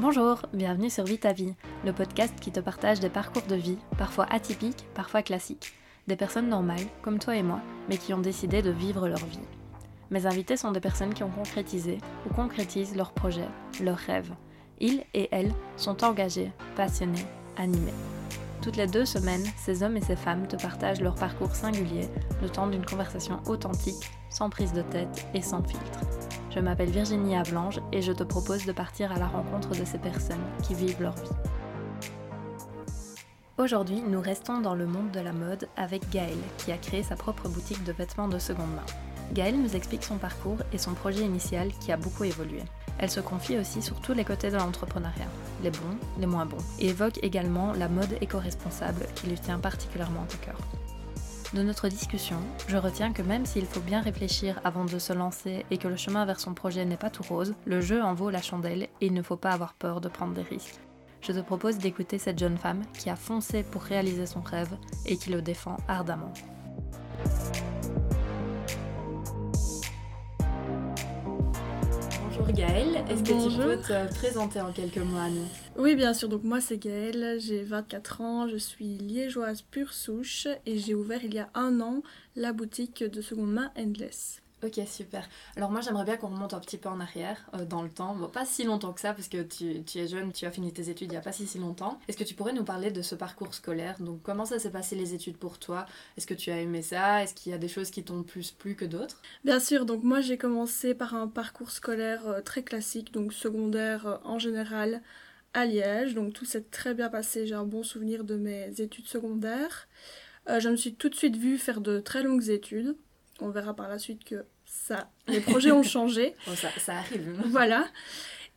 Bonjour, bienvenue sur Vie ta vie, le podcast qui te partage des parcours de vie, parfois atypiques, parfois classiques. Des personnes normales, comme toi et moi, mais qui ont décidé de vivre leur vie. Mes invités sont des personnes qui ont concrétisé ou concrétisent leurs projets, leurs rêves. Ils et elles sont engagés, passionnés, animés. Toutes les deux semaines, ces hommes et ces femmes te partagent leur parcours singulier, le temps d'une conversation authentique, sans prise de tête et sans filtre. Je m'appelle Virginie Avlange et je te propose de partir à la rencontre de ces personnes qui vivent leur vie. Aujourd'hui, nous restons dans le monde de la mode avec Gaëlle, qui a créé sa propre boutique de vêtements de seconde main. Gaëlle nous explique son parcours et son projet initial qui a beaucoup évolué. Elle se confie aussi sur tous les côtés de l'entrepreneuriat, les bons, les moins bons, et évoque également la mode éco-responsable qui lui tient particulièrement à cœur. De notre discussion, je retiens que même s'il faut bien réfléchir avant de se lancer et que le chemin vers son projet n'est pas tout rose, le jeu en vaut la chandelle et il ne faut pas avoir peur de prendre des risques. Je te propose d'écouter cette jeune femme qui a foncé pour réaliser son rêve et qui le défend ardemment. Bonjour Gaëlle, est-ce que tu peux te présenter en quelques mots à nous Oui, bien sûr. Donc moi, c'est Gaëlle, j'ai 24 ans, je suis liégeoise pure souche et j'ai ouvert il y a un an la boutique de seconde main Endless. Ok, super. Alors moi, j'aimerais bien qu'on remonte un petit peu en arrière euh, dans le temps. Bon, pas si longtemps que ça, parce que tu, es jeune, tu as fini tes études il n'y a pas si, si longtemps. Est-ce que tu pourrais nous parler de ce parcours scolaire? Donc, comment ça s'est passé les études pour toi? Est-ce que tu as aimé ça? Est-ce qu'il y a des choses qui t'ont plus plu que d'autres? Bien sûr. Donc, moi, j'ai commencé par un parcours scolaire euh, très classique, donc secondaire euh, en général à Liège. Donc, tout s'est très bien passé. J'ai un bon souvenir de mes études secondaires. je me suis tout de suite vue faire de très longues études on verra par la suite que ça, les projets ont changé. Oh, ça, ça, arrive. Voilà.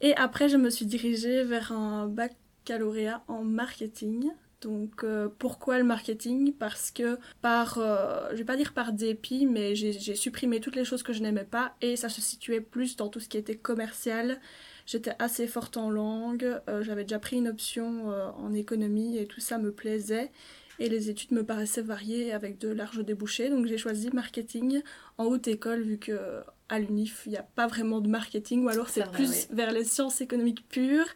Et après, je me suis dirigée vers un baccalauréat en marketing. Donc euh, pourquoi le marketing? Parce que par, euh, je vais pas dire par dépit, mais j'ai supprimé toutes les choses que je n'aimais pas et ça se situait plus dans tout ce qui était commercial. J'étais assez forte en langue, euh, j'avais déjà pris une option en économie et tout ça me plaisait et les études me paraissaient variées avec de larges débouchés. Donc j'ai choisi marketing en haute école vu que à l'UNIF, il n'y a pas vraiment de marketing ou alors c'est plus vers les sciences économiques pures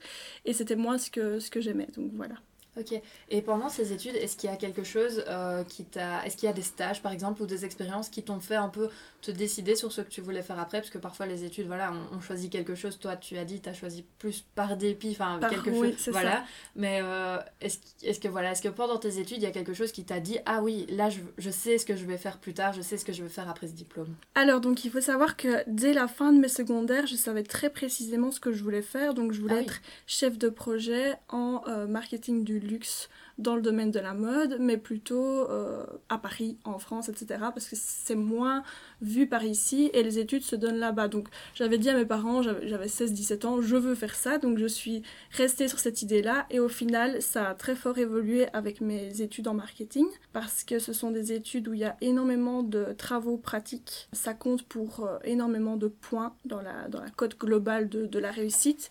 et c'était moins ce que, ce que j'aimais. Donc voilà. Ok. Et pendant ces études, est-ce qu'il y a quelque chose euh, qui t'a. Est-ce qu'il y a des stages, par exemple, ou des expériences qui t'ont fait un peu te décider sur ce que tu voulais faire après? Parce que parfois, les études, voilà, on, choisit quelque chose. Toi, tu as dit, tu as choisi plus par dépit, enfin, quelque chose. Voilà. Mais euh, est-ce est que, voilà, est que pendant tes études, il y a quelque chose qui t'a dit Ah oui, là, je, je, sais ce que je vais faire plus tard, je sais ce que je vais faire après ce diplôme? Alors, donc, il faut savoir que dès la fin de mes secondaires, je savais très précisément ce que je voulais faire. Donc, je voulais ah être chef de projet en euh, marketing du luxe dans le domaine de la mode, mais plutôt euh, à Paris, en France, etc. Parce que c'est moins vu par ici et les études se donnent là-bas. Donc j'avais dit à mes parents, j'avais 16-17 ans, je veux faire ça. Donc je suis restée sur cette idée-là et au final, ça a très fort évolué avec mes études en marketing parce que ce sont des études où il y a énormément de travaux pratiques. Ça compte pour euh, énormément de points dans la, dans la cote globale de, de la réussite.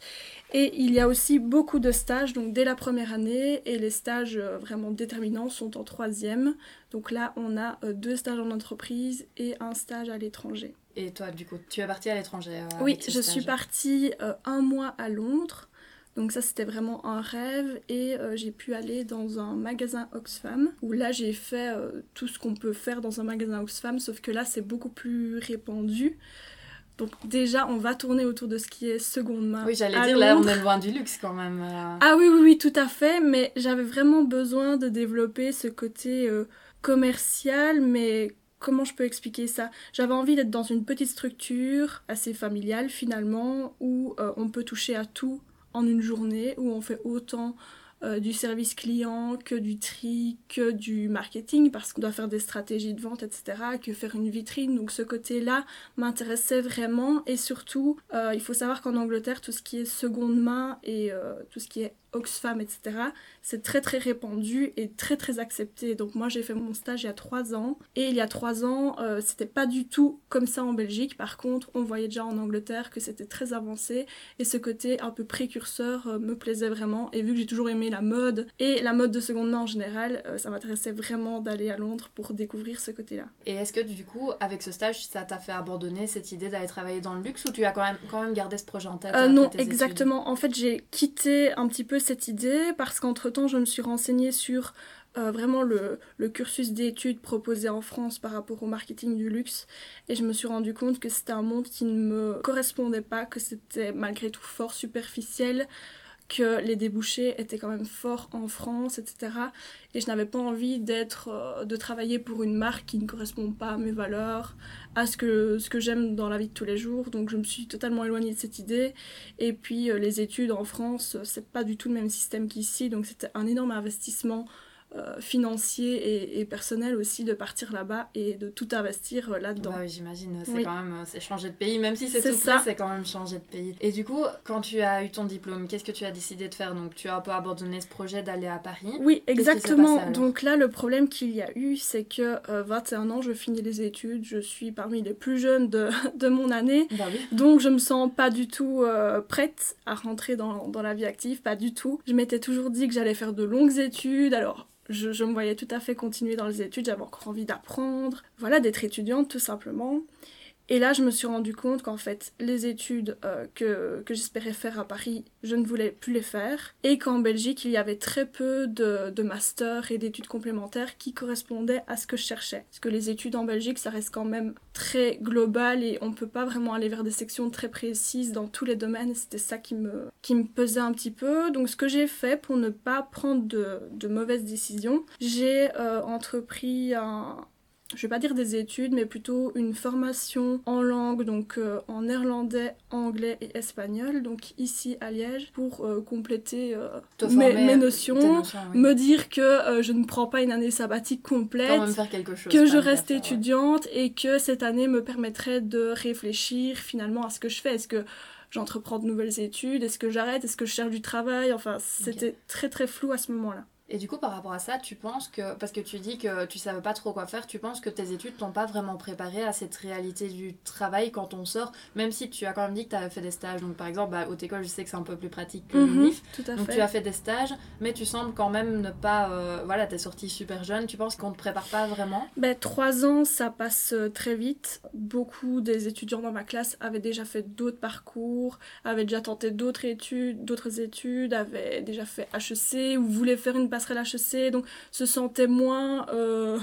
Et il y a aussi beaucoup de stages, donc dès la première année, et les stages euh, vraiment déterminants sont en troisième. Donc là, on a euh, deux stages en entreprise et un stage à l'étranger. Et toi, du coup, tu es partie à l'étranger euh, Oui, je suis partie un mois à Londres. Donc ça, c'était vraiment un rêve. Et j'ai pu aller dans un magasin Oxfam, où là, j'ai fait tout ce qu'on peut faire dans un magasin Oxfam, sauf que là, c'est beaucoup plus répandu. Donc déjà, on va tourner autour de ce qui est seconde main. Oui, j'allais dire, là, on est loin du luxe quand même. Euh. Ah oui, oui, oui, tout à fait. Mais j'avais vraiment besoin de développer ce côté euh, commercial, mais comment je peux expliquer ça? J'avais envie d'être dans une petite structure assez familiale finalement, où euh, on peut toucher à tout en une journée, où on fait autant euh, du service client, que du tri, que du marketing, parce qu'on doit faire des stratégies de vente, etc., que faire une vitrine. Donc ce côté-là m'intéressait vraiment. Et surtout, euh, il faut savoir qu'en Angleterre, tout ce qui est seconde main et tout ce qui est Oxfam, etc., c'est très très répandu et très très accepté. Donc moi j'ai fait mon stage il y a trois ans et il y a trois ans euh, c'était pas du tout comme ça en Belgique. Par contre on voyait déjà en Angleterre que c'était très avancé et ce côté un peu précurseur euh, me plaisait vraiment. Et vu que j'ai toujours aimé la mode et la mode de seconde main en général, euh, ça m'intéressait vraiment d'aller à Londres pour découvrir ce côté-là. Et est-ce que du coup avec ce stage ça t'a fait abandonner cette idée d'aller travailler dans le luxe ou tu as quand même, quand même gardé ce projet en tête Non exactement. En fait j'ai quitté un petit peu cette idée parce qu'entre temps je me suis renseignée sur euh, vraiment le, le cursus d'études proposé en France par rapport au marketing du luxe et je me suis rendu compte que c'était un monde qui ne me correspondait pas, que c'était malgré tout fort superficiel, que les débouchés étaient quand même forts en France, etc. Et je n'avais pas envie d'être, euh, de travailler pour une marque qui ne correspond pas à mes valeurs, à ce que, ce que j'aime dans la vie de tous les jours. Donc je me suis totalement éloignée de cette idée. Et puis euh, les études en France, c'est pas du tout le même système qu'ici, donc c'était un énorme investissement euh, financier et, personnel aussi de partir là-bas et de tout investir euh, là-dedans. Bah oui, j'imagine, c'est quand même euh, c'est changer de pays, même si c'est tout ça, c'est quand même changer de pays. Et du coup, quand tu as eu ton diplôme, qu'est-ce que tu as décidé de faire? Donc tu as un peu abandonné ce projet d'aller à Paris. Oui, exactement. Donc là, le problème qu'il y a eu, c'est que 21 ans, je finis les études, je suis parmi les plus jeunes de, de mon année, bah oui. donc je me sens pas du tout prête à rentrer dans, dans la vie active, pas du tout. Je m'étais toujours dit que j'allais faire de longues études, alors je, me voyais tout à fait continuer dans les études, j'avais encore envie d'apprendre, voilà, d'être étudiante tout simplement. Et là, je me suis rendu compte qu'en fait, les études euh, que, que j'espérais faire à Paris, je ne voulais plus les faire. Et qu'en Belgique, il y avait très peu de, de masters et d'études complémentaires qui correspondaient à ce que je cherchais. Parce que les études en Belgique, ça reste quand même très global et on ne peut pas vraiment aller vers des sections très précises dans tous les domaines. C'était ça qui me, qui me pesait un petit peu. Donc, ce que j'ai fait pour ne pas prendre de, de mauvaises décisions, j'ai euh, entrepris un, je vais pas dire des études, mais plutôt une formation en langue, donc euh, en néerlandais, anglais et espagnol, donc ici à Liège, pour euh, compléter euh, mes, notions, me dire que je ne prends pas une année sabbatique complète, que je reste étudiante et que cette année me permettrait de réfléchir finalement à ce que je fais. Est-ce que j'entreprends de nouvelles études? Est-ce que j'arrête? Est-ce que je cherche du travail? Enfin, c'était très très flou à ce moment-là. Et du coup, par rapport à ça, tu penses que, parce que tu dis que tu savais pas trop quoi faire, tu penses que tes études t'ont pas vraiment préparé à cette réalité du travail quand on sort, même si tu as quand même dit que tu avais fait des stages. Donc, par exemple, bah, haute école, je sais que c'est un peu plus pratique que le Donc, tu as fait des stages, mais tu sembles quand même ne pas. Euh, voilà, tu es sortie super jeune. Tu penses qu'on te prépare pas vraiment? Ben, Trois ans, ça passe euh, très vite. Beaucoup des étudiants dans ma classe avaient déjà fait d'autres parcours, avaient déjà tenté d'autres études, d'autres études, avaient déjà fait HEC ou voulaient faire une passerelle HEC, donc se sentait moins euh,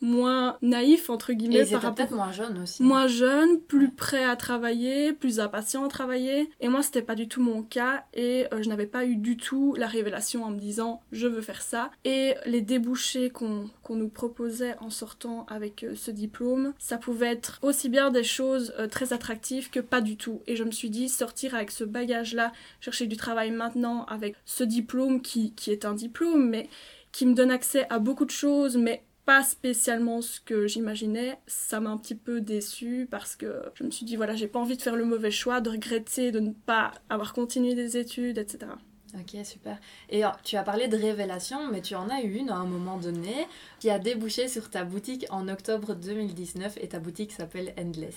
moins naïf entre guillemets et par rapport peut-être moins jeune aussi. moins jeune plus prêt à travailler plus impatient à travailler. Et moi c'était pas du tout mon cas et euh, je n'avais pas eu du tout la révélation en me disant je veux faire ça. Et les débouchés qu'on nous proposait en sortant avec euh, ce diplôme ça pouvait être aussi bien des choses euh, très attractives que pas du tout. Et je me suis dit sortir avec ce bagage là chercher du travail maintenant avec ce diplôme qui, qui est un diplôme mais qui me donne accès à beaucoup de choses mais pas spécialement ce que j'imaginais. Ça m'a un petit peu déçue parce que je me suis dit, voilà, j'ai pas envie de faire le mauvais choix, de regretter de ne pas avoir continué des études, etc. Ok, super. Et tu as parlé de révélation, mais tu en as eu une à un moment donné qui a débouché sur ta boutique en octobre 2019 et ta boutique s'appelle Endless.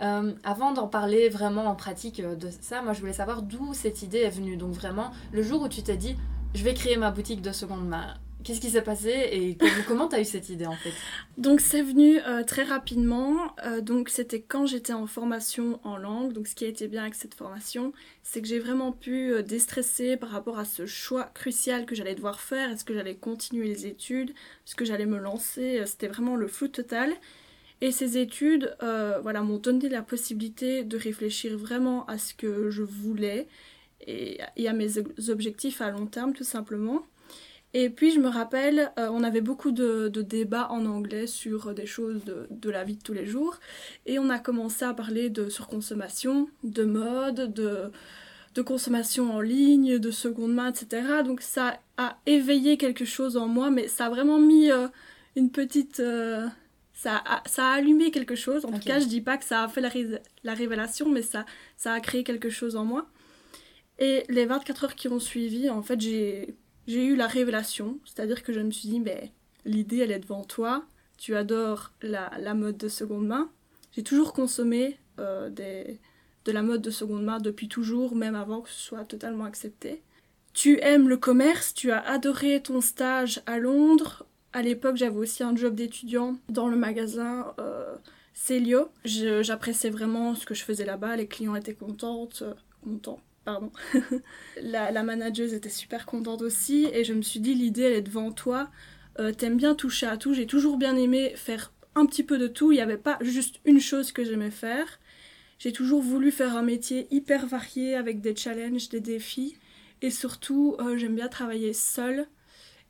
Euh, avant d'en parler vraiment en pratique de ça, moi je voulais savoir d'où cette idée est venue. Donc vraiment, le jour où tu t'es dit, je vais créer ma boutique de seconde main, Qu'est-ce qui s'est passé et comment t'as eu cette idée en fait? Donc c'est venu euh, très rapidement. Euh, donc c'était quand j'étais en formation en langue. Donc ce qui a été bien avec cette formation, c'est que j'ai vraiment pu euh, déstresser par rapport à ce choix crucial que j'allais devoir faire. Est-ce que j'allais continuer les études? Est-ce que j'allais me lancer? C'était vraiment le flou total. Et ces études, voilà, m'ont donné la possibilité de réfléchir vraiment à ce que je voulais et à mes objectifs à long terme tout simplement. Et puis je me rappelle, euh, on avait beaucoup de, débats en anglais sur des choses de, la vie de tous les jours. Et on a commencé à parler de surconsommation, de mode, de, de consommation en ligne, de seconde main, etc. Donc ça a éveillé quelque chose en moi, mais ça a vraiment mis euh, une petite... Euh, ça, a, ça a allumé quelque chose. En tout cas, je dis pas que ça a fait la, la révélation, mais ça, ça a créé quelque chose en moi. Et les 24 heures qui ont suivi, en fait, j'ai eu la révélation. C'est-à-dire que je me suis dit, mais l'idée, elle est devant toi. Tu adores la, la mode de seconde main. J'ai toujours consommé euh, de la mode de seconde main depuis toujours, même avant que ce soit totalement accepté. Tu aimes le commerce, tu as adoré ton stage à Londres. À l'époque, j'avais aussi un job d'étudiant dans le magasin euh, Célio. J'appréciais vraiment ce que je faisais là-bas, les clients étaient contentes, euh, contents la, la manageuse était super contente aussi et je me suis dit l'idée elle est devant toi. Euh, t'aimes bien toucher à tout. J'ai toujours bien aimé faire un petit peu de tout. Il n'y avait pas juste une chose que j'aimais faire. J'ai toujours voulu faire un métier hyper varié avec des challenges, des défis. Et surtout, euh, j'aime bien travailler seule.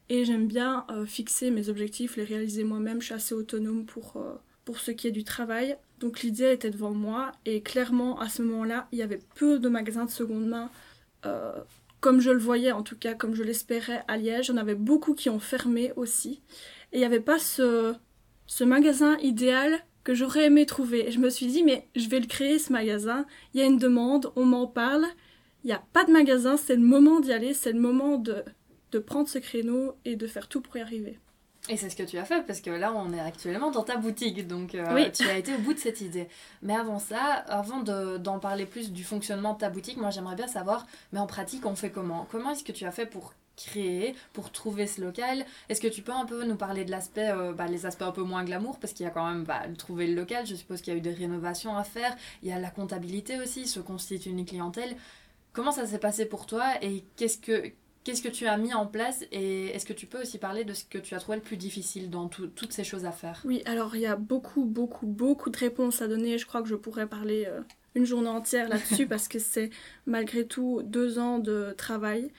Et j'aime bien euh, fixer mes objectifs, les réaliser moi-même. Je suis assez autonome pour, pour ce qui est du travail. Donc l'idée était devant moi et clairement à ce moment-là, il y avait peu de magasins de seconde main. Euh, comme je le voyais, en tout cas, comme je l'espérais à Liège, en avait beaucoup qui ont fermé aussi. Et il n'y avait pas ce, ce magasin idéal que j'aurais aimé trouver. Et je me suis dit, mais je vais le créer ce magasin. Il y a une demande, on m'en parle. Il n'y a pas de magasin, c'est le moment d'y aller, c'est le moment de, de prendre ce créneau et de faire tout pour y arriver. Et c'est ce que tu as fait, parce que là, on est actuellement dans ta boutique, donc euh, tu as été au bout de cette idée. Mais avant ça, avant d'en parler plus du fonctionnement de ta boutique, moi j'aimerais bien savoir, mais en pratique, on fait comment? Comment est-ce que tu as fait pour créer, pour trouver ce local? Est-ce que tu peux un peu nous parler de l'aspect, euh, bah, les aspects un peu moins glamour, parce qu'il y a quand même bah, trouver le local, je suppose qu'il y a eu des rénovations à faire, il y a la comptabilité aussi, se constitue une clientèle. Comment ça s'est passé pour toi et qu'est-ce que Qu'est-ce que tu as mis en place et est-ce que tu peux aussi parler de ce que tu as trouvé le plus difficile dans toutes ces choses à faire? Oui, alors il y a beaucoup, beaucoup, beaucoup de réponses à donner. Je crois que je pourrais parler euh, une journée entière là-dessus parce que c'est malgré tout deux ans de travail.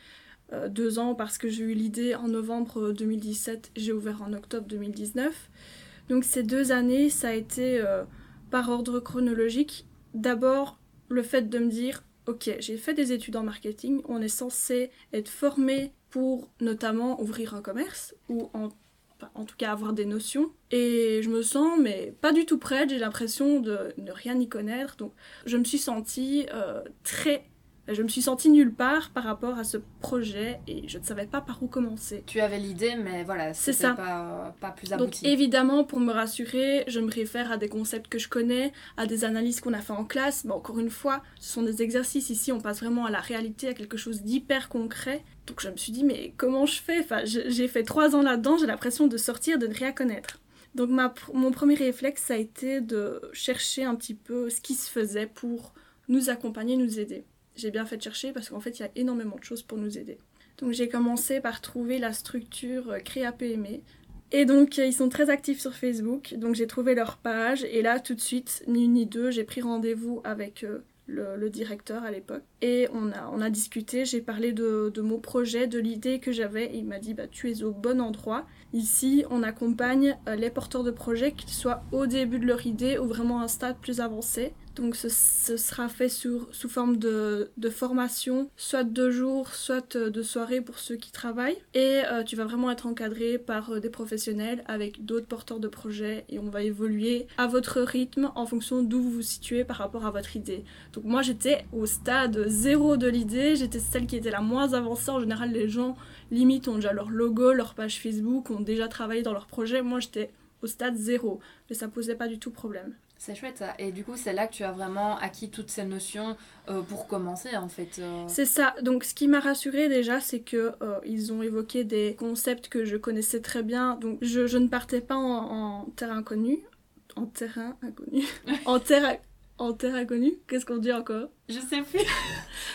Euh, deux ans parce que j'ai eu l'idée en novembre 2017, j'ai ouvert en octobre 2019. Donc ces deux années, ça a été euh, par ordre chronologique. D'abord, le fait de me dire ok, j'ai fait des études en marketing, on est censé être formé pour notamment ouvrir un commerce ou en, tout cas avoir des notions. Et je me sens mais pas du tout prête, j'ai l'impression de ne rien y connaître. Donc je me suis sentie euh, très je me suis sentie nulle part par rapport à ce projet et je ne savais pas par où commencer. Tu avais l'idée, mais voilà, c'est ça. Pas, pas plus abouti. Donc évidemment, pour me rassurer, je me réfère à des concepts que je connais, à des analyses qu'on a fait en classe. Mais encore une fois, ce sont des exercices. Ici, on passe vraiment à la réalité, à quelque chose d'hyper concret. Donc je me suis dit, mais comment je fais? Enfin, j'ai fait trois ans là-dedans, j'ai l'impression de sortir, de ne rien connaître. Donc ma, mon premier réflexe, ça a été de chercher un petit peu ce qui se faisait pour nous accompagner, nous aider j'ai bien fait de chercher parce qu'en fait, il y a énormément de choses pour nous aider. Donc j'ai commencé par trouver la structure euh, Créa PME. Et donc ils sont très actifs sur Facebook, donc j'ai trouvé leur page et là tout de suite, ni une ni deux, j'ai pris rendez-vous avec euh, le, directeur à l'époque. Et on a, on a discuté, j'ai parlé de, de, mon projet, de l'idée que j'avais, et il m'a dit bah, tu es au bon endroit. Ici, on accompagne euh, les porteurs de projets, qu'ils soient au début de leur idée ou vraiment à un stade plus avancé. Donc ce, sera fait sous, sous forme de, formation, soit de jours, soit euh, de soirée pour ceux qui travaillent. Et euh, tu vas vraiment être encadré par euh, des professionnels avec d'autres porteurs de projets et on va évoluer à votre rythme en fonction d'où vous vous situez par rapport à votre idée. Donc moi j'étais au stade zéro de l'idée, j'étais celle qui était la moins avancée. En général les gens limite ont déjà leur logo, leur page Facebook, ont déjà travaillé dans leur projet. Moi j'étais au stade zéro, mais ça posait pas du tout problème. C'est chouette ça. Et du coup, c'est là que tu as vraiment acquis toutes ces notions euh, pour commencer en fait. Euh. C'est ça. Donc ce qui m'a rassurée déjà, c'est que euh, ils ont évoqué des concepts que je connaissais très bien. Donc je, je ne partais pas en, terrain inconnu. En terrain inconnu. en terre en terre inconnue. Qu'est-ce qu'on dit encore? Je sais plus.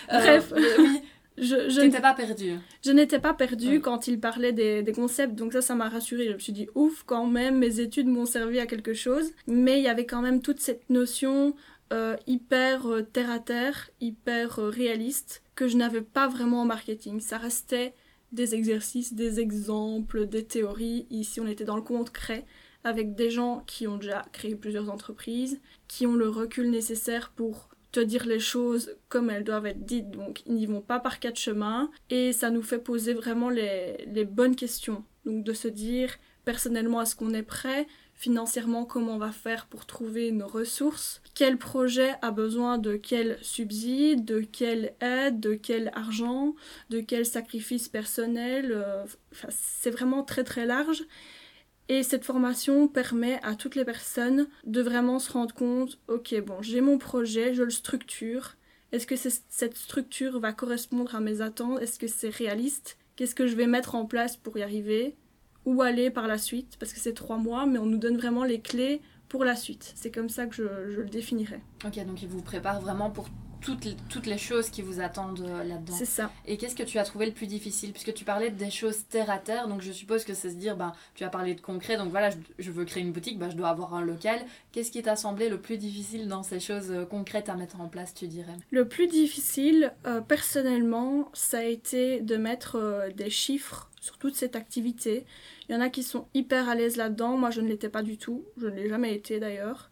Bref. oui. Je, n'étais pas perdue. Je n'étais pas perdue quand il parlait des, des, concepts, donc ça, ça m'a rassurée. Je me suis dit, ouf, quand même, mes études m'ont servi à quelque chose. Mais il y avait quand même toute cette notion euh, hyper euh, terre à terre, hyper euh, réaliste, que je n'avais pas vraiment en marketing. Ça restait des exercices, des exemples, des théories. Ici, on était dans le concret avec des gens qui ont déjà créé plusieurs entreprises, qui ont le recul nécessaire pour te dire les choses comme elles doivent être dites, donc ils n'y vont pas par quatre chemins, et ça nous fait poser vraiment les, bonnes questions. Donc de se dire, personnellement, est-ce qu'on est prêt? Financièrement comment on va faire pour trouver nos ressources, quel projet a besoin de quel subside, de quelle aide, de quel argent, de quel sacrifice personnel? Euh, c'est vraiment très très large. Et cette formation permet à toutes les personnes de vraiment se rendre compte, ok, bon, j'ai mon projet, je le structure. Est-ce que cette structure va correspondre à mes attentes? Est-ce que c'est réaliste? Qu'est-ce que je vais mettre en place pour y arriver? Où aller par la suite, parce que c'est trois mois, mais on nous donne vraiment les clés pour la suite. C'est comme ça que je, le définirais. Ok, donc il vous prépare vraiment pour toutes les, toutes les choses qui vous attendent euh, là-dedans. C'est ça. Et qu'est-ce que tu as trouvé le plus difficile? Puisque tu parlais des choses terre à terre, donc je suppose que c'est se dire, ben, tu as parlé de concret, donc voilà, je, veux créer une boutique, ben, je dois avoir un local. Qu'est-ce qui t'a semblé le plus difficile dans ces choses euh, concrètes à mettre en place, tu dirais? Le plus difficile, euh, personnellement, ça a été de mettre des chiffres sur toute cette activité. Il y en a qui sont hyper à l'aise là-dedans, moi je ne l'étais pas du tout, je ne l'ai jamais été d'ailleurs.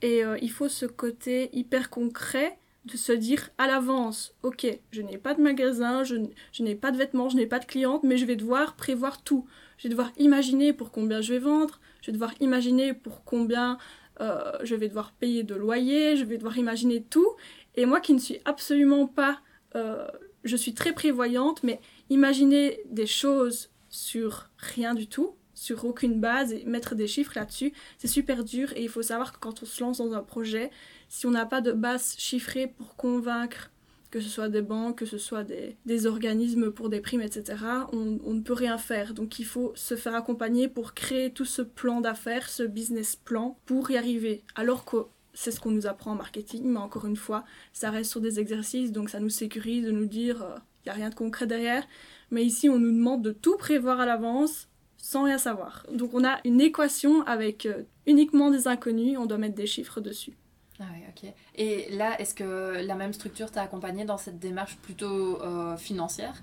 Et il faut ce côté hyper concret de se dire à l'avance, ok, je n'ai pas de magasin, je, n'ai pas de vêtements, je n'ai pas de clientes, mais je vais devoir prévoir tout. Je vais devoir imaginer pour combien je vais vendre, je vais devoir imaginer pour combien euh, je vais devoir payer de loyer, je vais devoir imaginer tout. Et moi qui ne suis absolument pas... Euh, je suis très prévoyante, mais imaginer des choses sur rien du tout, sur aucune base et mettre des chiffres là-dessus, c'est super dur et il faut savoir que quand on se lance dans un projet, si on n'a pas de base chiffrée pour convaincre, que ce soit des banques, que ce soit des, organismes pour des primes, etc., on, ne peut rien faire. Donc il faut se faire accompagner pour créer tout ce plan d'affaires, ce business plan, pour y arriver. Alors que c'est ce qu'on nous apprend en marketing, mais encore une fois, ça reste sur des exercices, donc ça nous sécurise de nous dire, il euh, n'y a rien de concret derrière. Mais ici, on nous demande de tout prévoir à l'avance, sans rien savoir. Donc on a une équation avec euh, uniquement des inconnus, on doit mettre des chiffres dessus. Ah oui, ok. Et là, est-ce que la même structure t'a accompagné dans cette démarche plutôt euh, financière?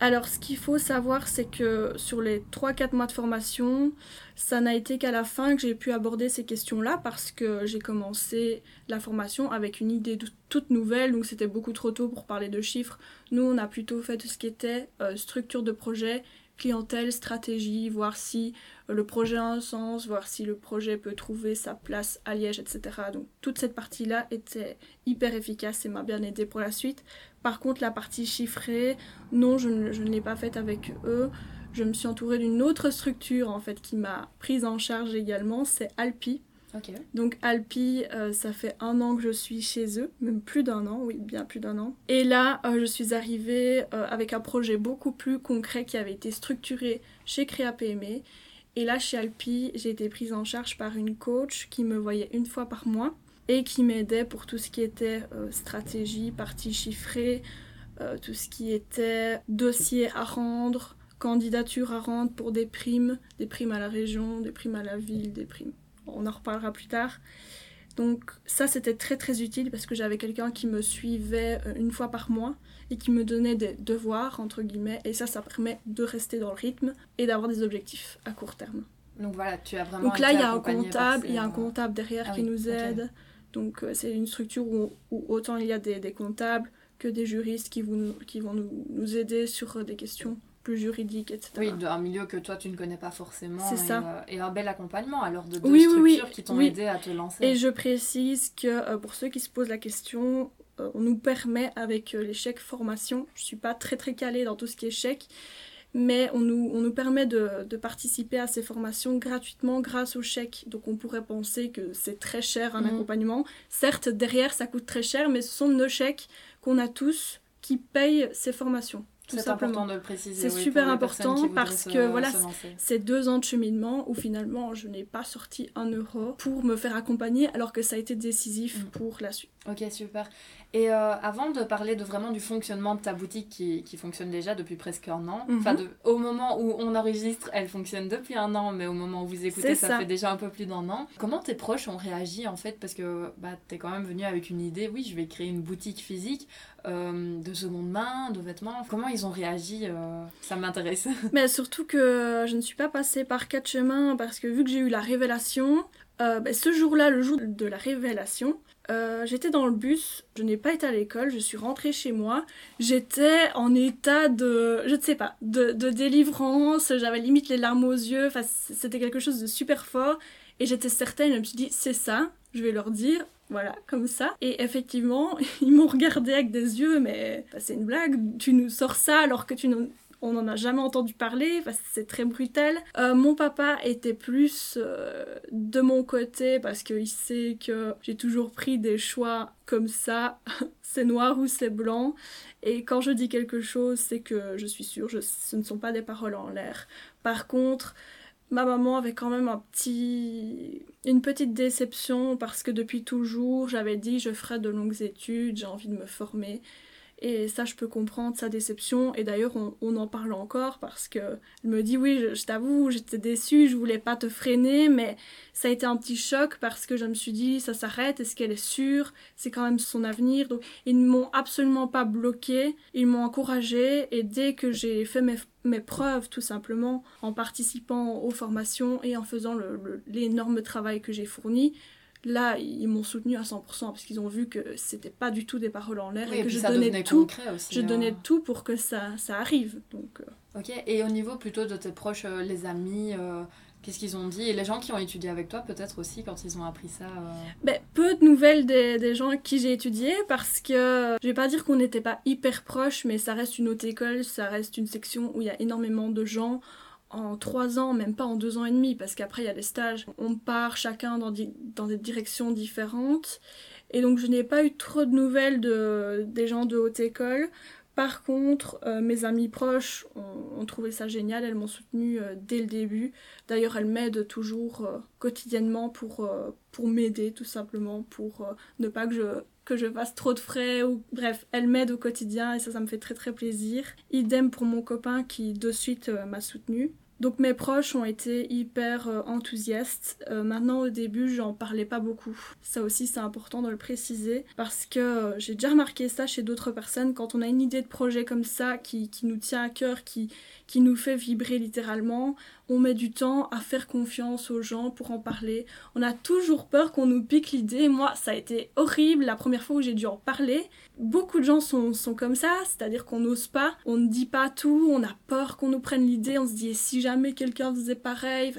Alors, ce qu'il faut savoir, c'est que sur les 3-4 mois de formation, ça n'a été qu'à la fin que j'ai pu aborder ces questions-là parce que j'ai commencé la formation avec une idée toute nouvelle, donc c'était beaucoup trop tôt pour parler de chiffres. Nous, on a plutôt fait tout ce qui était euh, structure de projet, clientèle, stratégie, voir si le projet a un sens, voir si le projet peut trouver sa place à Liège, etc. Donc toute cette partie-là était hyper efficace et m'a bien aidé pour la suite. Par contre, la partie chiffrée, non, je ne, je ne l'ai pas faite avec eux. Je me suis entourée d'une autre structure en fait qui m'a prise en charge également, c'est Alpi. Donc Alpi, euh, ça fait un an que je suis chez eux, même plus d'un an, oui, bien plus d'un an. Et là, euh, je suis arrivée euh, avec un projet beaucoup plus concret qui avait été structuré chez Créa PME. Et là, chez Alpi, j'ai été prise en charge par une coach qui me voyait une fois par mois et qui m'aidait pour tout ce qui était stratégie, partie chiffrée, tout ce qui était dossier à rendre, candidature à rendre pour des primes, des primes à la région, des primes à la ville, des primes on en reparlera plus tard. Donc ça c'était très très utile parce que j'avais quelqu'un qui me suivait euh, une fois par mois et qui me donnait des devoirs entre guillemets et ça ça permet de rester dans le rythme et d'avoir des objectifs à court terme. Donc voilà, tu as vraiment Donc là il y a un comptable, il y a un comptable derrière ah qui nous aide. Donc euh, c'est une structure où, autant il y a des, comptables que des juristes qui, qui vont nous, nous aider sur euh, des questions plus juridique, etc. Oui, d'un milieu que toi tu ne connais pas forcément. C'est ça. Euh, et un bel accompagnement alors de deux structures qui t'ont aidé à te lancer. Et je précise que euh, pour ceux qui se posent la question, euh, on nous permet avec les chèques formation, je suis pas très très calée dans tout ce qui est chèque, mais on nous, on nous permet de, de, participer à ces formations gratuitement grâce aux chèques. Donc on pourrait penser que c'est très cher un mhm. accompagnement. Certes, derrière ça coûte très cher, mais ce sont nos chèques qu'on a tous qui payent ces formations. De le préciser. C'est super important parce que voilà, c'est deux ans de cheminement où finalement je n'ai pas sorti un euro pour me faire accompagner alors que ça a été décisif mm. pour la suite. Ok, super. Et euh, avant de parler de vraiment du fonctionnement de ta boutique qui, qui fonctionne déjà depuis presque un an, mhm. enfin au moment où on enregistre, elle fonctionne depuis un an, mais au moment où vous écoutez, ça, fait déjà un peu plus d'un an. Comment tes proches ont réagi en fait? Parce que bah, t'es quand même venu avec une idée, oui, je vais créer une boutique physique euh, de seconde main, de vêtements. Comment ils ont réagi euh, Ça m'intéresse. mais surtout que je ne suis pas passée par quatre chemins parce que vu que j'ai eu la révélation, bah, ce jour-là, le jour de la révélation, Euh, j'étais dans le bus, je n'ai pas été à l'école, je suis rentrée chez moi. J'étais en état de, je ne sais pas, de, de délivrance, j'avais limite les larmes aux yeux, c'était quelque chose de super fort. Et j'étais certaine, je me suis dit, c'est ça, je vais leur dire, voilà, comme ça. Et effectivement, ils m'ont regardé avec des yeux, mais bah, c'est une blague, tu nous sors ça alors que tu on n'en a jamais entendu parler, c'est très brutal. Euh, mon papa était plus euh, de mon côté parce qu'il sait que j'ai toujours pris des choix comme ça, c'est noir ou c'est blanc. Et quand je dis quelque chose, c'est que je suis sûre, ce ne sont pas des paroles en l'air. Par contre, ma maman avait quand même un petit une petite déception parce que depuis toujours j'avais dit je ferai de longues études, j'ai envie de me former et ça, je peux comprendre sa déception. Et d'ailleurs, on, en parle encore parce qu'elle me dit Oui, je, t'avoue, j'étais déçue, je voulais pas te freiner, mais ça a été un petit choc parce que je me suis dit Ça s'arrête, est-ce qu'elle est sûre? C'est quand même son avenir. Donc, ils ne m'ont absolument pas bloqué, ils m'ont encouragé. Et dès que j'ai fait mes, mes, preuves, tout simplement, en participant aux formations et en faisant l'énorme travail que j'ai fourni, Là, ils m'ont soutenu à 100% parce qu'ils ont vu que c'était pas du tout des paroles en l'air et, que je donnais tout. je donnais hein. tout pour que ça, ça arrive. Donc, euh. Ok, et au niveau plutôt de tes proches, euh, les amis, euh, qu'est-ce qu'ils ont dit? Et les gens qui ont étudié avec toi, peut-être aussi, quand ils ont appris ça ben, Peu de nouvelles des, des gens avec qui j'ai étudié parce que je vais pas dire qu'on n'était pas hyper proches, mais ça reste une haute école, ça reste une section où il y a énormément de gens en trois ans, même pas en deux ans et demi, parce qu'après il y a les stages, on part chacun dans, des directions différentes. Et donc je n'ai pas eu trop de nouvelles de, des gens de haute école. Par contre, euh, mes amis proches ont, trouvé ça génial, elles m'ont soutenu euh, dès le début. D'ailleurs, elles m'aident toujours euh, quotidiennement pour, pour m'aider, tout simplement, pour ne pas que je, que je fasse trop de frais. ou Bref, elles m'aident au quotidien et ça, ça me fait très très plaisir. Idem pour mon copain qui de suite m'a soutenu. Donc mes proches ont été hyper euh, enthousiastes. Euh, maintenant au début j'en parlais pas beaucoup. Ça aussi c'est important de le préciser parce que euh, j'ai déjà remarqué ça chez d'autres personnes quand on a une idée de projet comme ça qui, qui nous tient à cœur, qui, qui nous fait vibrer littéralement. On met du temps à faire confiance aux gens pour en parler. On a toujours peur qu'on nous pique l'idée. Moi, ça a été horrible la première fois où j'ai dû en parler. Beaucoup de gens sont, sont comme ça, c'est-à-dire qu'on n'ose pas, on ne dit pas tout, on a peur qu'on nous prenne l'idée, on se dit et si jamais quelqu'un faisait pareil,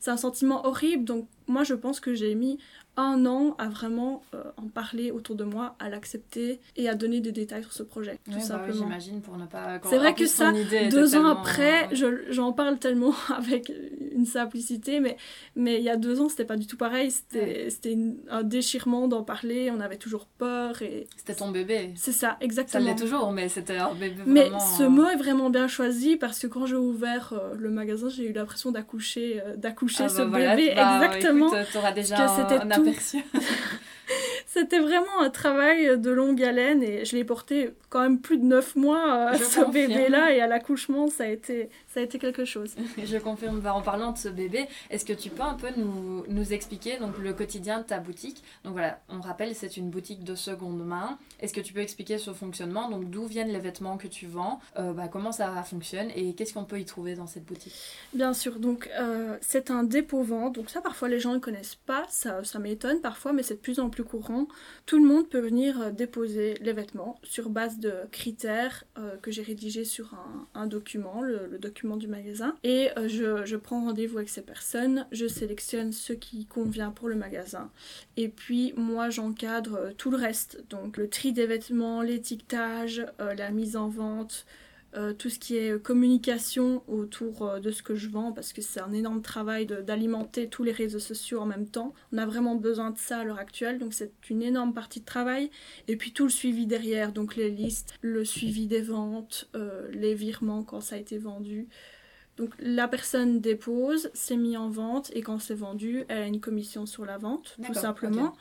c'est un sentiment horrible. Donc moi, je pense que j'ai mis un an à vraiment euh, en parler autour de moi, à l'accepter et à donner des détails sur ce projet, tout bah simplement. J'imagine pour ne pas. C'est vrai que ça, deux ans après, j'en parle tellement avec une simplicité, mais mais il y a deux ans, c'était pas du tout pareil. C'était c'était un déchirement d'en parler. On avait toujours peur et. C'était ton bébé. C'est ça, exactement. Ça l'est toujours, mais c'était un bébé Mais ce euh, mot est vraiment bien choisi parce que quand j'ai ouvert euh, le magasin, j'ai eu l'impression d'accoucher, d'accoucher ah ce bah bébé bah, exactement. Tu auras déjà un, un C'était vraiment un travail de longue haleine et je l'ai porté quand même plus de 9 mois, à ce bébé-là, et à l'accouchement, ça a été ça a été quelque chose. Je confirme. Bah, en parlant de ce bébé, est-ce que tu peux un peu nous, nous, expliquer donc, le quotidien de ta boutique? Donc voilà, on rappelle, c'est une boutique de seconde main. Est-ce que tu peux expliquer ce fonctionnement? Donc d'où viennent les vêtements que tu vends? Euh, bah, Comment ça fonctionne Et qu'est-ce qu'on peut y trouver dans cette boutique? Bien sûr, donc euh, c'est un dépôt-vente. Donc ça, parfois, les gens ne connaissent pas. Ça, ça m'étonne parfois, mais c'est de plus en plus courant. Tout le monde peut venir euh, déposer les vêtements sur base de critères que j'ai rédigés sur un, document, le document du magasin. Et euh, je, prends rendez-vous avec ces personnes, je sélectionne ce qui convient pour le magasin. Et puis moi j'encadre euh, tout le reste, donc le tri des vêtements, l'étiquetage, euh, la mise en vente, euh, tout ce qui est communication autour euh, de ce que je vends, parce que c'est un énorme travail d'alimenter tous les réseaux sociaux en même temps. On a vraiment besoin de ça à l'heure actuelle, donc c'est une énorme partie de travail. Et puis tout le suivi derrière, donc les listes, le suivi des ventes, euh, les virements quand ça a été vendu. Donc la personne dépose, c'est mis en vente et quand c'est vendu, elle a une commission sur la vente, tout simplement.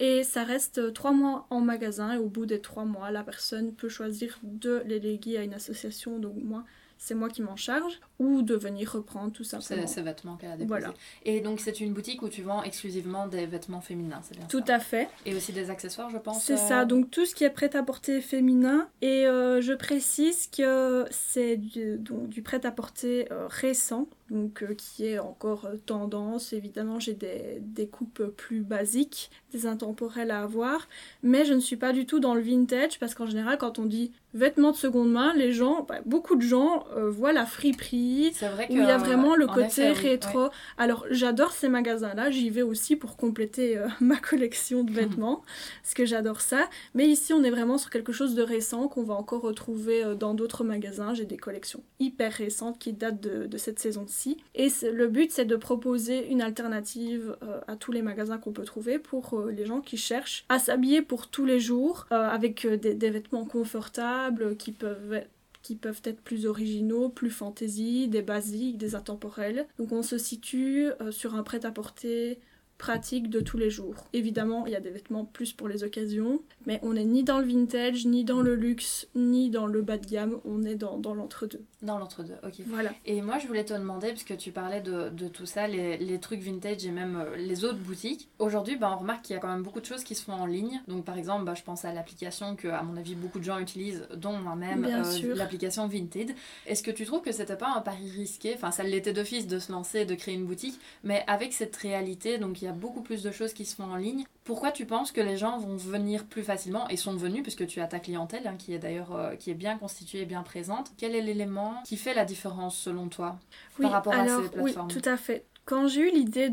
Et ça reste trois mois en magasin et au bout des trois mois, la personne peut choisir de les léguer à une association. Donc moi, c'est moi qui m'en charge, ou de venir reprendre tout simplement. Ces vêtements qu'elle a déposés. Voilà. Et donc c'est une boutique où tu vends exclusivement des vêtements féminins, c'est bien Tout à fait. Et aussi des accessoires, je pense. C'est ça, euh, donc tout ce qui est prêt-à-porter féminin. Et euh, je précise que c'est du, du prêt-à-porter euh, récent, donc qui est encore tendance. Évidemment, j'ai des, des, coupes plus basiques, des intemporels à avoir, mais je ne suis pas du tout dans le vintage parce qu'en général, quand on dit vêtements de seconde main, les gens, bah, beaucoup de gens euh, voient la friperie, vrai où il y a vraiment le côté rétro. Alors j'adore ces magasins-là, j'y vais aussi pour compléter euh, ma collection de vêtements, parce que j'adore ça. Mais ici, on est vraiment sur quelque chose de récent qu'on va encore retrouver euh, dans d'autres magasins. J'ai des collections hyper récentes qui datent de, de cette saison-ci. Et le but, c'est de proposer une alternative à tous les magasins qu'on peut trouver pour les gens qui cherchent à s'habiller pour tous les jours, avec des, vêtements confortables qui peuvent qui peuvent être plus originaux, plus fantasy, des basiques, des intemporels. Donc on se situe euh, sur un prêt-à-porter pratique de tous les jours. Évidemment, il y a des vêtements plus pour les occasions, mais on n'est ni dans le vintage, ni dans le luxe, ni dans le bas de gamme, on est dans, dans l'entre-deux. Dans l'entre-deux, ok. Voilà. Et moi, je voulais te demander, parce que tu parlais de, de tout ça, les, les, trucs vintage et même euh, les autres boutiques. Aujourd'hui, bah, on remarque qu'il y a quand même beaucoup de choses qui se font en ligne. Donc, par exemple, bah, je pense à l'application que, à mon avis, beaucoup de gens utilisent, dont moi-même, euh, l'application Vinted. Est-ce que tu trouves que c'était pas un pari risqué? Enfin, ça l'était d'office de se lancer, de créer une boutique, mais avec cette réalité, donc il y a beaucoup plus de choses qui se font en ligne. Pourquoi tu penses que les gens vont venir plus facilement et sont venus puisque tu as ta clientèle hein, qui est d'ailleurs euh, qui est bien constituée et bien présente Quel est l'élément qui fait la différence selon toi par rapport à ces plateformes? Oui, tout à fait. Quand j'ai eu l'idée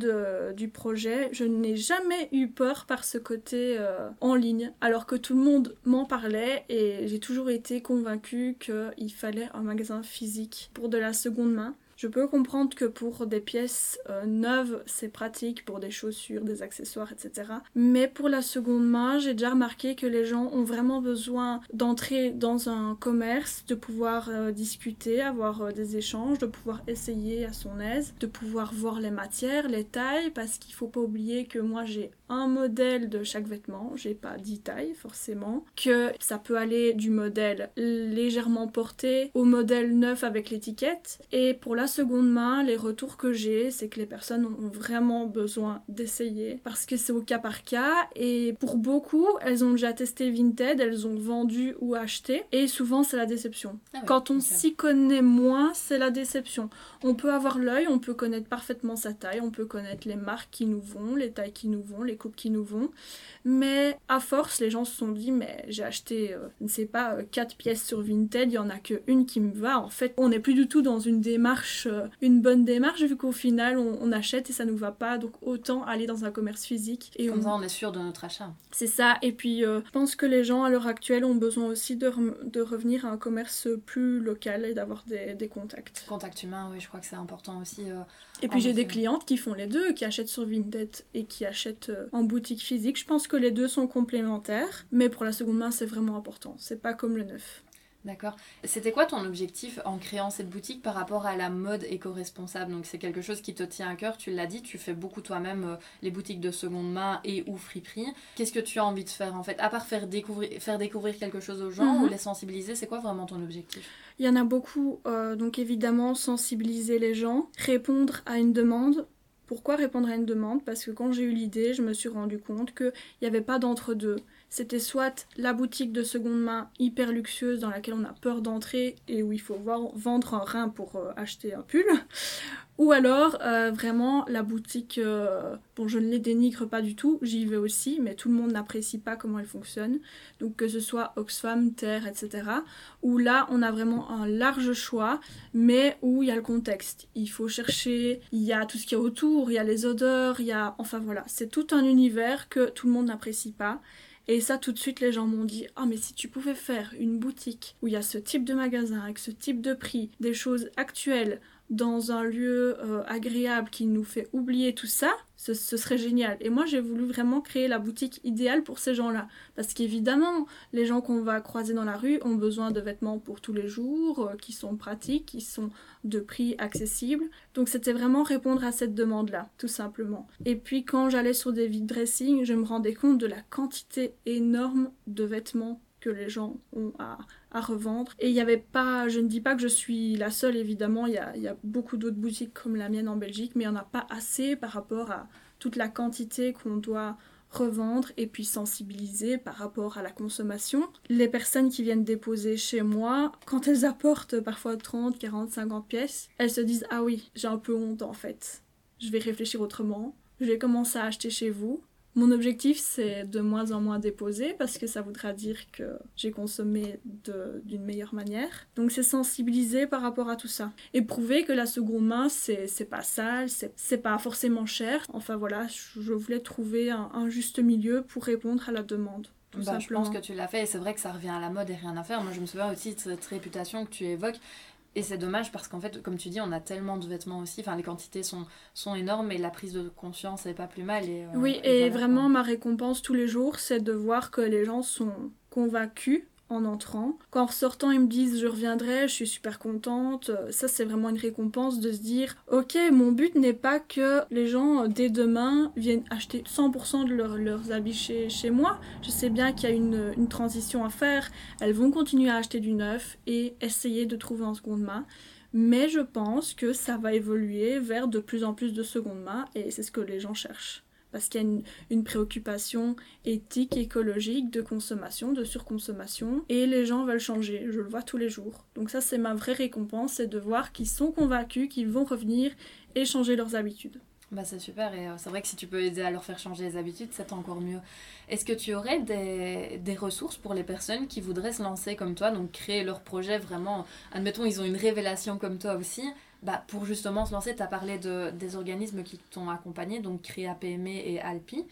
du projet, je n'ai jamais eu peur par ce côté euh, en ligne, alors que tout le monde m'en parlait et j'ai toujours été convaincue qu'il fallait un magasin physique pour de la seconde main. Je peux comprendre que pour des pièces euh, neuves, c'est pratique, pour des chaussures, des accessoires, etc. Mais pour la seconde main, j'ai déjà remarqué que les gens ont vraiment besoin d'entrer dans un commerce, de pouvoir euh, discuter, avoir euh, des échanges, de pouvoir essayer à son aise, de pouvoir voir les matières, les tailles, parce qu'il faut pas oublier que moi j'ai un modèle de chaque vêtement, j'ai pas 10 tailles forcément, que ça peut aller du modèle légèrement porté au modèle neuf avec l'étiquette. Et pour la seconde main, les retours que j'ai, c'est que les personnes ont vraiment besoin d'essayer parce que c'est au cas par cas et pour beaucoup, elles ont déjà testé Vinted, elles ont vendu ou acheté et souvent c'est la déception. Ah Quand on s'y connaît moins, c'est la déception. On peut avoir l'œil, on peut connaître parfaitement sa taille, on peut connaître les marques qui nous vont, les tailles qui nous vont, les coupes qui nous vont. Mais à force, les gens se sont dit, mais j'ai acheté, euh, je ne sais pas, euh, quatre pièces sur Vinted, il y en a qu'une qui me va. En fait, on n'est plus du tout dans une démarche, euh, une bonne démarche, vu qu'au final, on, achète et ça nous va pas. Donc autant aller dans un commerce physique. Et Comme on... ça, on est sûr de notre achat. C'est ça. Et puis, je pense que les gens, à l'heure actuelle, ont besoin aussi de, de, revenir à un commerce plus local et d'avoir des, des, contacts. Contact humain, oui, je crois que c'est important aussi. et puis, j'ai des clientes qui font les deux, qui achètent sur Vinted et qui achètent en boutique physique. Je pense que les deux sont complémentaires, mais pour la seconde main, c'est vraiment important. C'est pas comme le neuf. D'accord. C'était quoi ton objectif en créant cette boutique par rapport à la mode éco-responsable? Donc c'est quelque chose qui te tient à cœur, tu l'as dit, tu fais beaucoup toi-même euh, les boutiques de seconde main et ou friperie. Qu'est-ce que tu as envie de faire en fait? À part faire découvrir, faire découvrir quelque chose aux gens mhm. ou les sensibiliser, c'est quoi vraiment ton objectif? Il y en a beaucoup, euh, donc évidemment sensibiliser les gens, répondre à une demande, pourquoi répondre à une demande? Parce que quand j'ai eu l'idée, je me suis rendu compte qu'il n'y avait pas d'entre-deux. C'était soit la boutique de seconde main hyper luxueuse dans laquelle on a peur d'entrer et où il faut vendre un rein pour euh, acheter un pull, ou alors euh, vraiment la boutique, euh, bon je ne les dénigre pas du tout, j'y vais aussi, mais tout le monde n'apprécie pas comment elle fonctionne. Donc que ce soit Oxfam, Terre, etc. Où là on a vraiment un large choix, mais où il y a le contexte. Il faut chercher, il y a tout ce qu'il y a autour, il y a les odeurs, il y a... Enfin voilà, c'est tout un univers que tout le monde n'apprécie pas. Et ça, tout de suite, les gens m'ont dit Ah, mais si tu pouvais faire une boutique où il y a ce type de magasin, avec ce type de prix, des choses actuelles, dans un lieu euh, agréable qui nous fait oublier tout ça, ce, serait génial. Et moi, j'ai voulu vraiment créer la boutique idéale pour ces gens-là. Parce qu'évidemment, les gens qu'on va croiser dans la rue ont besoin de vêtements pour tous les jours, euh, qui sont pratiques, qui sont de prix accessibles. Donc c'était vraiment répondre à cette demande-là, tout simplement. Et puis quand j'allais sur des vide dressing, je me rendais compte de la quantité énorme de vêtements que les gens ont à, revendre. Et il n'y avait pas, je ne dis pas que je suis la seule, évidemment, il y a, y a, beaucoup d'autres boutiques comme la mienne en Belgique, mais il n'y en a pas assez par rapport à toute la quantité qu'on doit revendre et puis sensibiliser par rapport à la consommation. Les personnes qui viennent déposer chez moi, quand elles apportent parfois 30, 40, 50 pièces, elles se disent Ah oui, j'ai un peu honte en fait. Je vais réfléchir autrement. Je vais commencer à acheter chez vous. Mon objectif, c'est de moins en moins déposer parce que ça voudra dire que j'ai consommé d'une meilleure manière. Donc c'est sensibiliser par rapport à tout ça. Et prouver que la seconde main, c'est pas sale, c'est pas forcément cher. Enfin voilà, je voulais trouver un, juste milieu pour répondre à la demande. Bah, je pense que tu l'as fait et c'est vrai que ça revient à la mode et rien à faire. Moi je me souviens aussi de cette réputation que tu évoques. Et c'est dommage parce qu'en fait, comme tu dis, on a tellement de vêtements aussi. Enfin, les quantités sont, sont énormes et la prise de conscience n'est pas plus mal. Et, euh, oui, et, vraiment, ma récompense tous les jours, c'est de voir que les gens sont convaincus en entrant. Quand en sortant, ils me disent je reviendrai, je suis super contente. Ça, c'est vraiment une récompense de se dire ok, mon but n'est pas que les gens, euh, dès demain, viennent acheter 100% de leurs habits chez, chez, moi. Je sais bien qu'il y a une, une transition à faire. Elles vont continuer à acheter du neuf et essayer de trouver en seconde main. Mais je pense que ça va évoluer vers de plus en plus de seconde main et c'est ce que les gens cherchent parce qu'il y a une, préoccupation éthique, écologique, de consommation, de surconsommation, et les gens veulent changer, je le vois tous les jours. Donc ça c'est ma vraie récompense, c'est de voir qu'ils sont convaincus, qu'ils vont revenir et changer leurs habitudes. Bah c'est super et euh, c'est vrai que si tu peux aider à leur faire changer les habitudes, c'est encore mieux. Est-ce que tu aurais des, des, ressources pour les personnes qui voudraient se lancer comme toi, donc créer leur projet vraiment, admettons ils ont une révélation comme toi aussi, bah, pour justement se lancer, tu as parlé de, des organismes qui t'ont accompagné, donc CREA PME et Alpi.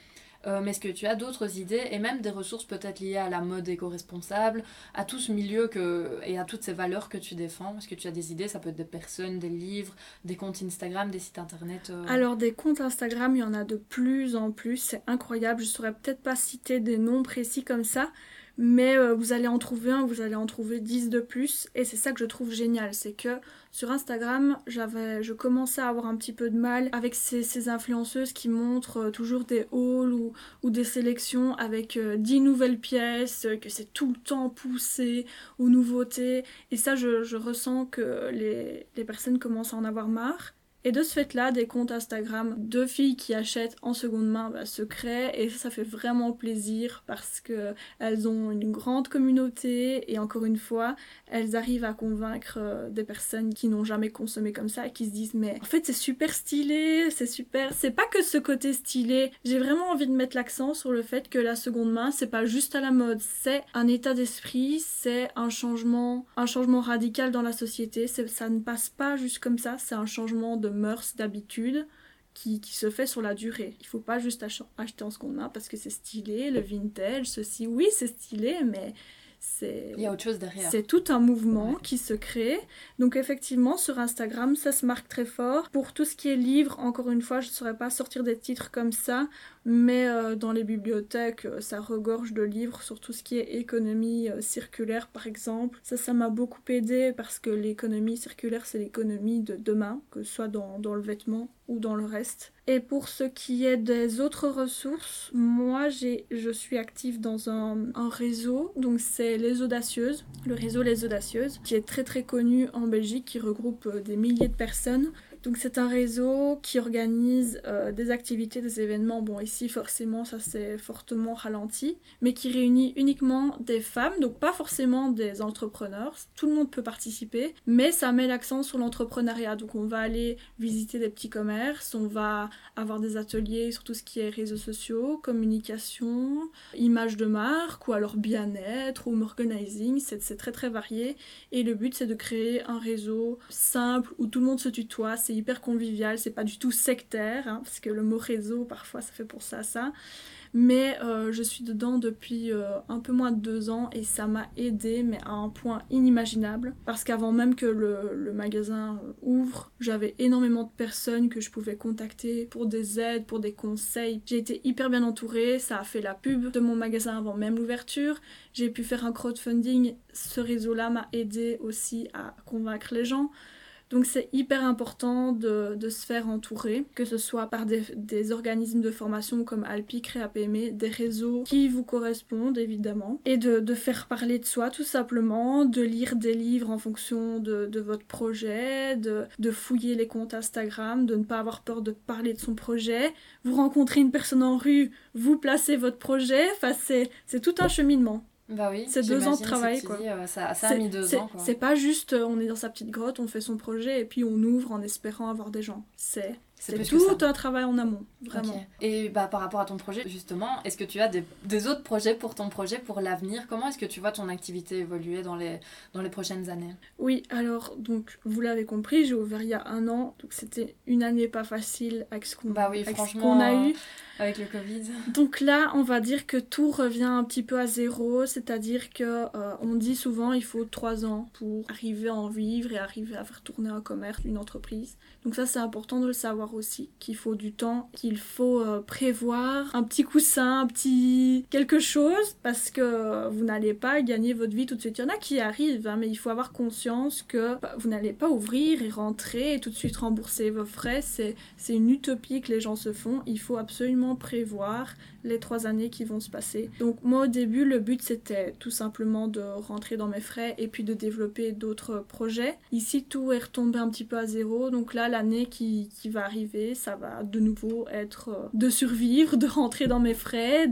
Euh, mais est-ce que tu as d'autres idées et même des ressources peut-être liées à la mode éco-responsable, à tout ce milieu que, et à toutes ces valeurs que tu défends? Est-ce que tu as des idées? Ça peut être des personnes, des livres, des comptes Instagram, des sites internet euh? Alors, des comptes Instagram, il y en a de plus en plus. C'est incroyable. Je saurais peut-être pas citer des noms précis comme ça, mais euh, vous allez en trouver un, vous allez en trouver dix de plus. Et c'est ça que je trouve génial. C'est que sur Instagram, j'avais, je commençais à avoir un petit peu de mal avec ces, influenceuses qui montrent euh, toujours des hauls ou, ou des sélections avec 10 euh, nouvelles pièces, euh, que c'est tout le temps poussé aux nouveautés. Et ça, je, ressens que les personnes commencent à en avoir marre. Et de ce fait-là, des comptes Instagram de filles qui achètent en seconde main bah, se créent et ça, fait vraiment plaisir parce que elles ont une grande communauté et encore une fois, elles arrivent à convaincre euh, des personnes qui n'ont jamais consommé comme ça et qui se disent mais en fait c'est super stylé, c'est super. C'est pas que ce côté stylé. J'ai vraiment envie de mettre l'accent sur le fait que la seconde main c'est pas juste à la mode, c'est un état d'esprit, c'est un changement, un changement radical dans la société. Ça ne passe pas juste comme ça, c'est un changement de mœurs, d'habitude qui, qui, se fait sur la durée. Il faut pas juste acheter en seconde main parce que c'est stylé, le vintage, ceci, oui, c'est stylé, mais il y a autre chose derrière. C'est tout un mouvement qui se crée. Donc effectivement sur Instagram, ça se marque très fort. Pour tout ce qui est livre, encore une fois, je ne saurais pas sortir des titres comme ça, mais euh, dans les bibliothèques, euh, ça regorge de livres sur tout ce qui est économie euh, circulaire par exemple. Ça ça m'a beaucoup aidé parce que l'économie circulaire, c'est l'économie de demain, que ce soit dans, dans le vêtement ou dans le reste. Et pour ce qui est des autres ressources, moi je suis active dans un, un réseau, donc c'est Les Audacieuses, le réseau Les Audacieuses, qui est très très connu en Belgique, qui regroupe des milliers de personnes. Donc c'est un réseau qui organise euh, des activités, des événements. Bon ici forcément ça s'est fortement ralenti, mais qui réunit uniquement des femmes, donc pas forcément des entrepreneurs. Tout le monde peut participer, mais ça met l'accent sur l'entrepreneuriat. Donc on va aller visiter des petits commerces, on va avoir des ateliers sur tout ce qui est réseaux sociaux, communication, image de marque ou alors bien-être, home organizing. C'est très très varié. Et le but c'est de créer un réseau simple où tout le monde se tutoie. Hyper convivial, c'est pas du tout sectaire, hein, parce que le mot réseau, parfois, ça fait pour ça, ça. Mais euh, je suis dedans depuis euh, un peu moins de deux ans et ça m'a aidé, mais à un point inimaginable. Parce qu'avant même que le, magasin euh, ouvre, j'avais énormément de personnes que je pouvais contacter pour des aides, pour des conseils. J'ai été hyper bien entourée, ça a fait la pub de mon magasin avant même l'ouverture. J'ai pu faire un crowdfunding, ce réseau-là m'a aidé aussi à convaincre les gens. Donc c'est hyper important de, de, se faire entourer, que ce soit par des, organismes de formation comme Alpi, CréaPME, des réseaux qui vous correspondent évidemment, et de, de, faire parler de soi tout simplement, de lire des livres en fonction de, de votre projet, de, de fouiller les comptes Instagram, de ne pas avoir peur de parler de son projet. Vous rencontrez une personne en rue, vous placez votre projet, enfin c'est tout un cheminement. Bah oui, c'est deux ans de travail quoi. Euh, ça, ça a mis deux ans C'est pas juste euh, on est dans sa petite grotte, on fait son projet et puis on ouvre en espérant avoir des gens. C'est c'est tout un travail en amont, vraiment. Et bah, par rapport à ton projet, justement, est-ce que tu as des, des, autres projets pour ton projet, pour l'avenir? Comment est-ce que tu vois ton activité évoluer dans les, dans les prochaines années? Oui, alors, donc, vous l'avez compris, j'ai ouvert il y a un an, donc c'était une année pas facile avec ce qu'on bah oui, a eu. Avec le Covid. Donc là, on va dire que tout revient un petit peu à zéro, c'est-à-dire que euh, on dit souvent il faut trois ans pour arriver à en vivre et arriver à faire tourner un commerce, une entreprise. Donc ça c'est important de le savoir aussi, qu'il faut du temps, qu'il faut euh, prévoir un petit coussin, un petit quelque chose, parce que vous n'allez pas gagner votre vie tout de suite. Il y en a qui arrivent, hein, mais il faut avoir conscience que bah, vous n'allez pas ouvrir et rentrer et tout de suite rembourser vos frais. C'est une utopie que les gens se font. Il faut absolument prévoir les trois années qui vont se passer. Donc moi au début le but c'était tout simplement de rentrer dans mes frais et puis de développer d'autres projets. Ici tout est retombé un petit peu à zéro donc là l'année qui, qui, va arriver ça va de nouveau être euh, de survivre, de rentrer dans mes frais,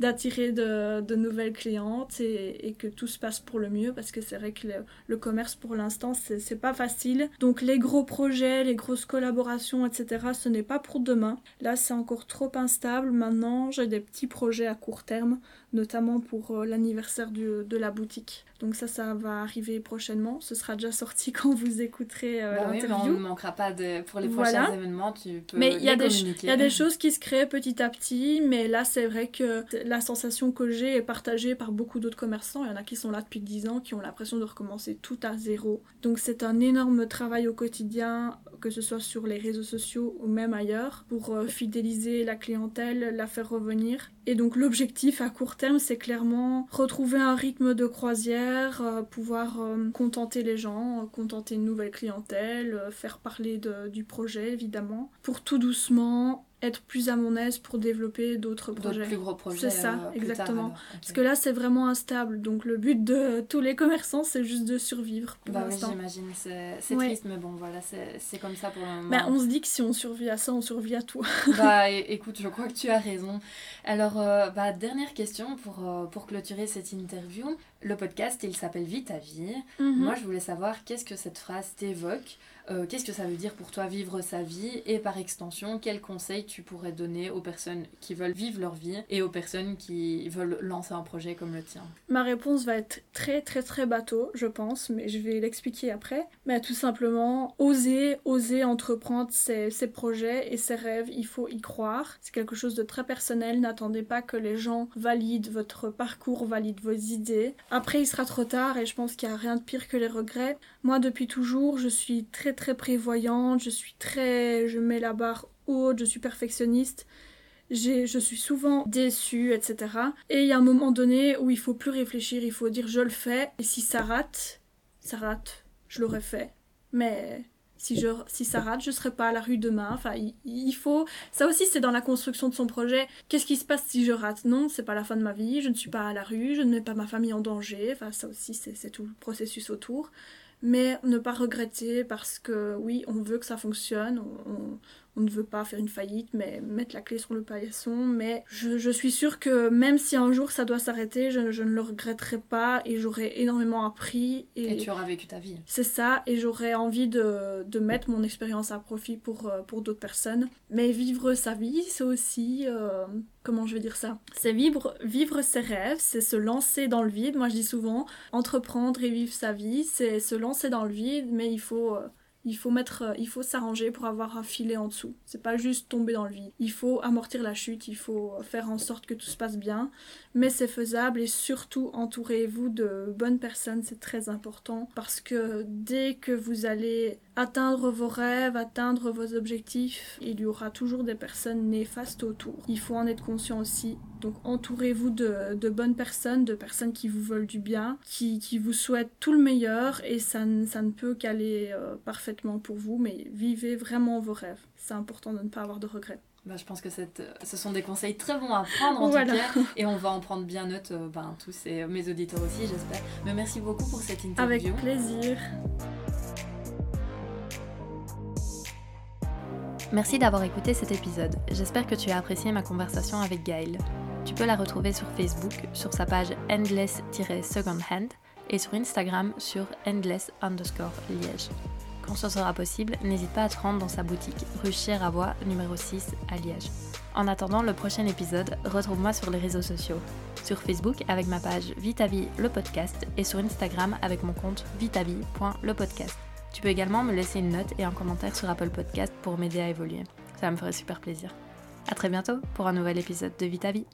d'attirer de, de, nouvelles clientes et, que tout se passe pour le mieux parce que c'est vrai que le, commerce pour l'instant c'est pas facile. Donc les gros projets, les grosses collaborations etc ce n'est pas pour demain. Là c'est encore trop instable. Maintenant des petits projets à court terme, notamment pour euh, l'anniversaire de la boutique. Donc ça, ça va arriver prochainement. Ce sera déjà sorti quand vous écouterez euh, bah l'interview. on ne manquera pas de, pour les prochains événements. Tu peux mais il y, a des, y a des choses qui se créent petit à petit, mais là, c'est vrai que la sensation que j'ai est partagée par beaucoup d'autres commerçants. Il y en a qui sont là depuis 10 ans, qui ont l'impression de recommencer tout à zéro. Donc c'est un énorme travail au quotidien, que ce soit sur les réseaux sociaux ou même ailleurs, pour euh, fidéliser la clientèle, la faire revenir. Et donc l'objectif à court terme, c'est clairement retrouver un rythme de croisière, euh, pouvoir euh, contenter les gens, contenter une nouvelle clientèle, faire parler du projet évidemment, pour tout doucement être plus à mon aise pour développer d'autres projets. plus gros projets. C'est ça, euh, exactement. Parce que là, c'est vraiment instable. Donc, le but de tous les commerçants, c'est juste de survivre. Pour bah oui, j'imagine. C'est triste, mais bon, voilà, c'est comme ça pour le moment. Bah, on se dit que si on survit à ça, on survit à tout. bah, écoute, je crois que tu as raison. Alors, euh, bah, dernière question pour, euh, pour clôturer cette interview. Le podcast, il s'appelle Vite à vie. Mhm. Moi, je voulais savoir qu'est-ce que cette phrase t'évoque euh, qu'est-ce que ça veut dire pour toi vivre sa vie et par extension, quels conseils tu pourrais donner aux personnes qui veulent vivre leur vie et aux personnes qui veulent lancer un projet comme le tien? Ma réponse va être très très très bateau, je pense, mais je vais l'expliquer après. Mais tout simplement, oser, oser entreprendre ses, ses projets et ses rêves, il faut y croire. C'est quelque chose de très personnel, n'attendez pas que les gens valident votre parcours, valident vos idées. Après, il sera trop tard et je pense qu'il n'y a rien de pire que les regrets. Moi, depuis toujours, je suis très très prévoyante, je suis très... je mets la barre haute, je suis perfectionniste. Je suis souvent déçue, etc. Et il y a un moment donné où il faut plus réfléchir, il faut dire je le fais, et si ça rate, ça rate, je l'aurais fait. Mais si, je, si ça rate, je serai pas à la rue demain. Enfin, il, faut. Ça aussi, c'est dans la construction de son projet. Qu'est-ce qui se passe si je rate? Non, c'est pas la fin de ma vie. Je ne suis pas à la rue. Je ne mets pas ma famille en danger. Enfin, ça aussi, c'est tout le processus autour mais ne pas regretter parce que oui, on veut que ça fonctionne, on, on ne veut pas faire une faillite, mais mettre la clé sur le paillasson. Mais je, suis sûre que même si un jour ça doit s'arrêter, je, ne le regretterai pas et j'aurai énormément appris. Et, tu auras vécu ta vie. C'est ça, et j'aurais envie de, de, mettre mon expérience à profit pour, euh, pour d'autres personnes. Mais vivre sa vie, c'est aussi... Euh, comment je vais dire ça? C'est vivre, vivre ses rêves, c'est se lancer dans le vide. Moi je dis souvent, entreprendre et vivre sa vie, c'est se lancer dans le vide, mais il faut... Euh, il faut mettre, euh, il faut s'arranger pour avoir un filet en dessous. C'est pas juste tomber dans le vide. Il faut amortir la chute, il faut faire en sorte que tout se passe bien. Mais c'est faisable et surtout entourez-vous de bonnes personnes, c'est très important parce que dès que vous allez atteindre vos rêves, atteindre vos objectifs, il y aura toujours des personnes néfastes autour. Il faut en être conscient aussi. Donc entourez-vous de, bonnes personnes, de personnes qui vous veulent du bien, qui, vous souhaitent tout le meilleur et ça, ça ne peut qu'aller euh, parfaitement pour vous, mais vivez vraiment vos rêves. C'est important de ne pas avoir de regrets. Bah, je pense que cette, ce sont des conseils très bons à prendre en tout cas. Et on va en prendre bien note, euh, ben, tous et mes auditeurs aussi, j'espère. Mais merci beaucoup pour cette interview. Avec plaisir. Merci d'avoir écouté cet épisode. J'espère que tu as apprécié ma conversation avec Gaël. Tu peux la retrouver sur Facebook sur sa page endless-secondhand et sur Instagram sur endless underscore liège. Ce sera possible, n'hésite pas à te rendre dans sa boutique rue Chieravoie numéro 6 à Liège. En attendant le prochain épisode, retrouve-moi sur les réseaux sociaux. Sur Facebook avec ma page Vitavi le podcast et sur Instagram avec mon compte vitavi.lepodcast. Tu peux également me laisser une note et un commentaire sur Apple Podcast pour m'aider à évoluer. Ça me ferait super plaisir. A très bientôt pour un nouvel épisode de Vitavi.